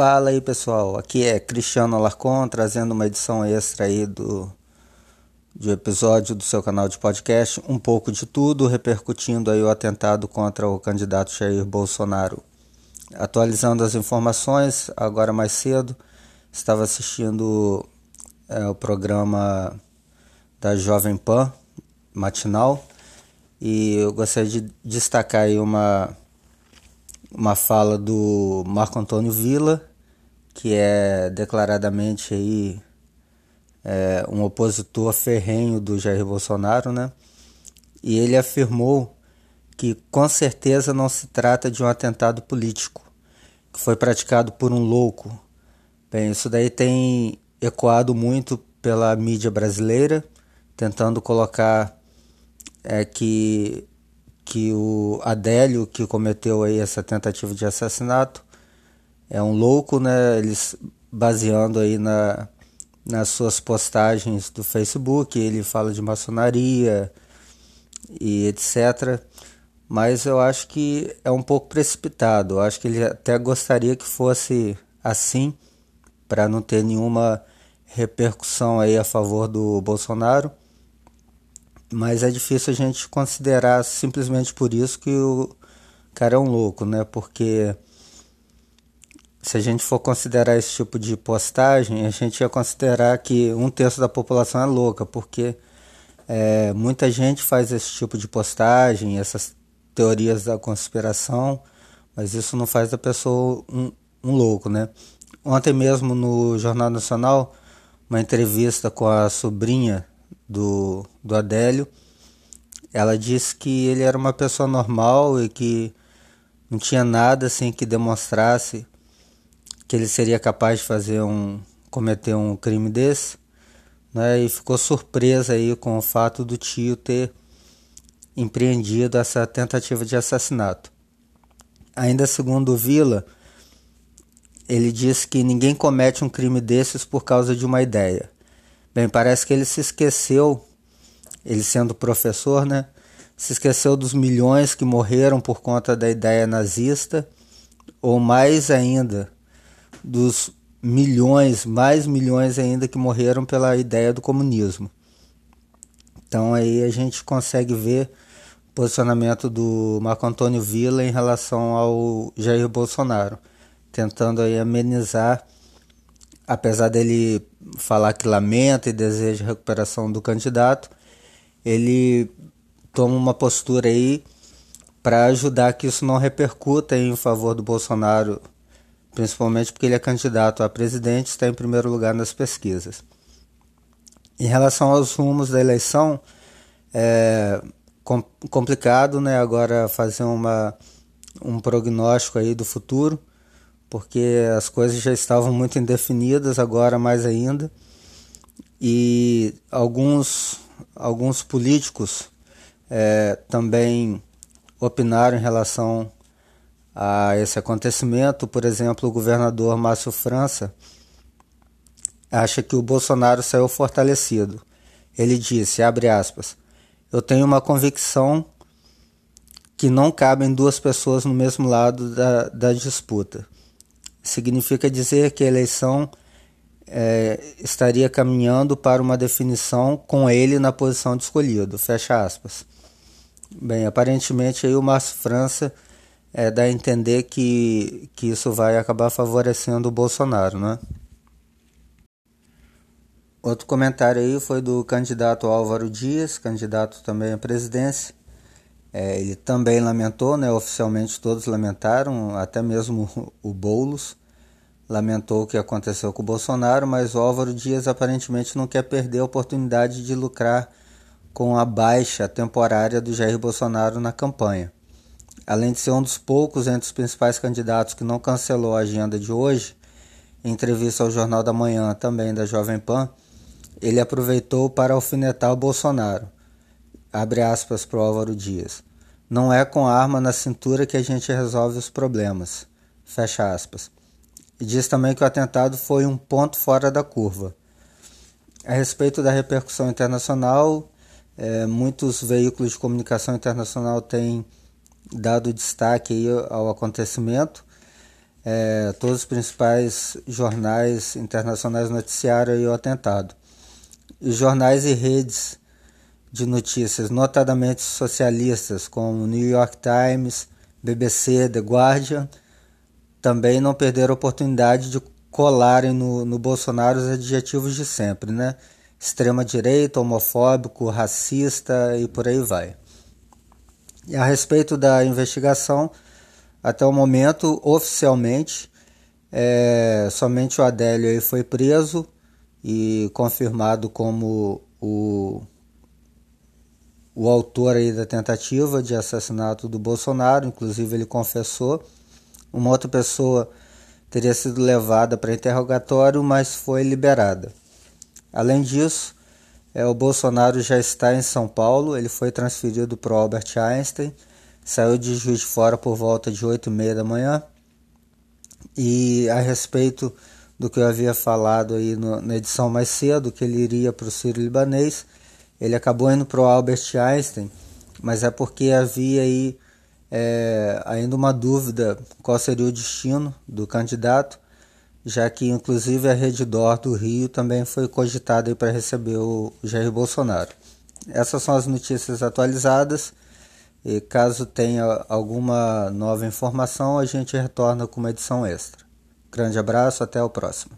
Fala aí pessoal, aqui é Cristiano Alarcon trazendo uma edição extra aí do, do episódio do seu canal de podcast, um pouco de tudo, repercutindo aí o atentado contra o candidato Jair Bolsonaro. Atualizando as informações, agora mais cedo, estava assistindo é, o programa da Jovem Pan, matinal, e eu gostaria de destacar aí uma uma fala do Marco Antônio Villa, que é declaradamente aí é, um opositor ferrenho do Jair Bolsonaro, né? E ele afirmou que com certeza não se trata de um atentado político, que foi praticado por um louco. Bem, isso daí tem ecoado muito pela mídia brasileira, tentando colocar é, que que o Adélio, que cometeu aí essa tentativa de assassinato, é um louco, né? Eles baseando aí na, nas suas postagens do Facebook, ele fala de maçonaria e etc. Mas eu acho que é um pouco precipitado. Eu acho que ele até gostaria que fosse assim, para não ter nenhuma repercussão aí a favor do Bolsonaro mas é difícil a gente considerar simplesmente por isso que o cara é um louco, né? Porque se a gente for considerar esse tipo de postagem, a gente ia considerar que um terço da população é louca, porque é, muita gente faz esse tipo de postagem, essas teorias da conspiração, mas isso não faz da pessoa um, um louco, né? Ontem mesmo no Jornal Nacional, uma entrevista com a sobrinha do, do Adélio, ela disse que ele era uma pessoa normal e que não tinha nada assim que demonstrasse que ele seria capaz de fazer um cometer um crime desse, né? E ficou surpresa aí com o fato do tio ter empreendido essa tentativa de assassinato. Ainda segundo Vila, ele disse que ninguém comete um crime desses por causa de uma ideia. Bem, parece que ele se esqueceu, ele sendo professor, né? Se esqueceu dos milhões que morreram por conta da ideia nazista, ou mais ainda, dos milhões, mais milhões ainda que morreram pela ideia do comunismo. Então aí a gente consegue ver o posicionamento do Marco Antônio Villa em relação ao Jair Bolsonaro, tentando aí amenizar apesar dele falar que lamenta e deseja recuperação do candidato, ele toma uma postura aí para ajudar que isso não repercuta em favor do Bolsonaro, principalmente porque ele é candidato a presidente, está em primeiro lugar nas pesquisas. Em relação aos rumos da eleição, é complicado, né? Agora fazer uma, um prognóstico aí do futuro porque as coisas já estavam muito indefinidas, agora mais ainda. E alguns, alguns políticos é, também opinaram em relação a esse acontecimento. Por exemplo, o governador Márcio França acha que o Bolsonaro saiu fortalecido. Ele disse, abre aspas, eu tenho uma convicção que não cabem duas pessoas no mesmo lado da, da disputa significa dizer que a eleição é, estaria caminhando para uma definição com ele na posição de escolhido. Fecha aspas. Bem, aparentemente aí o Márcio França é, dá a entender que, que isso vai acabar favorecendo o Bolsonaro, né? Outro comentário aí foi do candidato Álvaro Dias, candidato também à presidência, é, ele também lamentou, né, oficialmente todos lamentaram, até mesmo o Boulos lamentou o que aconteceu com o Bolsonaro, mas o Álvaro Dias aparentemente não quer perder a oportunidade de lucrar com a baixa temporária do Jair Bolsonaro na campanha. Além de ser um dos poucos entre os principais candidatos que não cancelou a agenda de hoje, em entrevista ao Jornal da Manhã, também da Jovem Pan, ele aproveitou para alfinetar o Bolsonaro abre aspas para o Álvaro Dias. Não é com arma na cintura que a gente resolve os problemas. Fecha aspas. E diz também que o atentado foi um ponto fora da curva. A respeito da repercussão internacional, é, muitos veículos de comunicação internacional têm dado destaque ao acontecimento. é, todos os principais jornais internacionais noticiaram o atentado. E jornais e redes de notícias, notadamente socialistas, como New York Times, BBC, The Guardian, também não perderam a oportunidade de colarem no, no Bolsonaro os adjetivos de sempre, né? Extrema-direita, homofóbico, racista e por aí vai. E a respeito da investigação, até o momento, oficialmente, é, somente o Adélio foi preso e confirmado como o, o autor aí da tentativa de assassinato do Bolsonaro, inclusive ele confessou. Uma outra pessoa teria sido levada para interrogatório, mas foi liberada. Além disso, é, o Bolsonaro já está em São Paulo, ele foi transferido para o Albert Einstein, saiu de Juiz de Fora por volta de 8 e meia da manhã. E a respeito do que eu havia falado aí no, na edição mais cedo, que ele iria para o Ciro Libanês, ele acabou indo para o Albert Einstein, mas é porque havia aí é, ainda uma dúvida qual seria o destino do candidato, já que inclusive a Reddor do Rio também foi cogitada para receber o Jair Bolsonaro. Essas são as notícias atualizadas. E caso tenha alguma nova informação, a gente retorna com uma edição extra. Grande abraço, até o próximo.